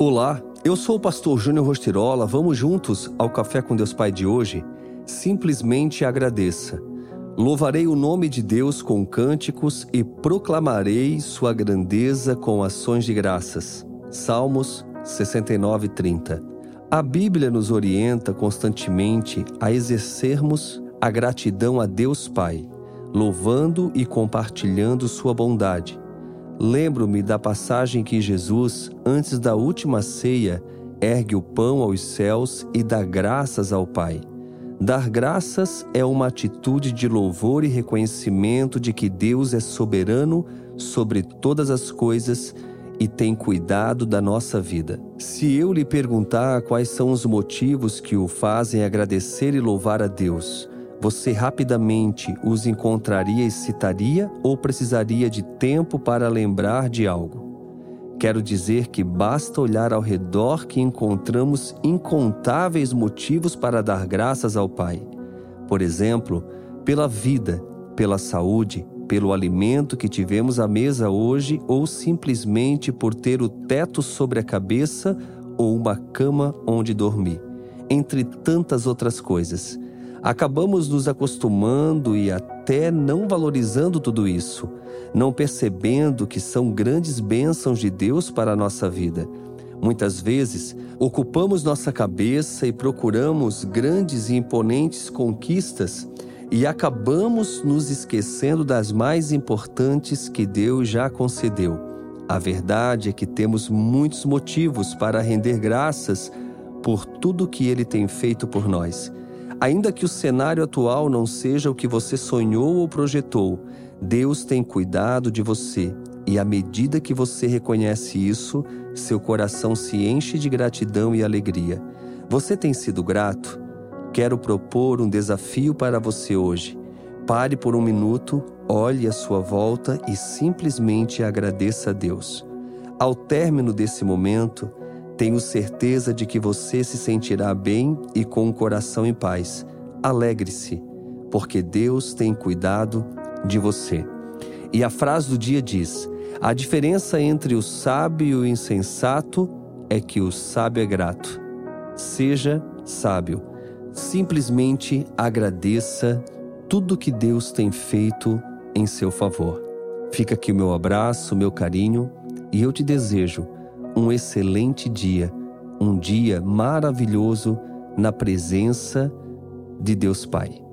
Olá, eu sou o pastor Júnior Rostirola. Vamos juntos ao Café com Deus Pai de hoje? Simplesmente agradeça. Louvarei o nome de Deus com cânticos e proclamarei sua grandeza com ações de graças. Salmos 69, 30. A Bíblia nos orienta constantemente a exercermos a gratidão a Deus Pai, louvando e compartilhando sua bondade. Lembro-me da passagem que Jesus, antes da última ceia, ergue o pão aos céus e dá graças ao Pai. Dar graças é uma atitude de louvor e reconhecimento de que Deus é soberano sobre todas as coisas e tem cuidado da nossa vida. Se eu lhe perguntar quais são os motivos que o fazem agradecer e louvar a Deus, você rapidamente os encontraria e citaria ou precisaria de tempo para lembrar de algo? Quero dizer que basta olhar ao redor que encontramos incontáveis motivos para dar graças ao Pai. Por exemplo, pela vida, pela saúde, pelo alimento que tivemos à mesa hoje ou simplesmente por ter o teto sobre a cabeça ou uma cama onde dormir, entre tantas outras coisas. Acabamos nos acostumando e até não valorizando tudo isso, não percebendo que são grandes bênçãos de Deus para a nossa vida. Muitas vezes, ocupamos nossa cabeça e procuramos grandes e imponentes conquistas e acabamos nos esquecendo das mais importantes que Deus já concedeu. A verdade é que temos muitos motivos para render graças por tudo que Ele tem feito por nós. Ainda que o cenário atual não seja o que você sonhou ou projetou, Deus tem cuidado de você e à medida que você reconhece isso, seu coração se enche de gratidão e alegria. Você tem sido grato? Quero propor um desafio para você hoje. Pare por um minuto, olhe à sua volta e simplesmente agradeça a Deus. Ao término desse momento, tenho certeza de que você se sentirá bem e com o coração em paz. Alegre-se, porque Deus tem cuidado de você. E a frase do dia diz: a diferença entre o sábio e o insensato é que o sábio é grato. Seja sábio. Simplesmente agradeça tudo que Deus tem feito em seu favor. Fica aqui o meu abraço, o meu carinho e eu te desejo um excelente dia, um dia maravilhoso na presença de Deus Pai.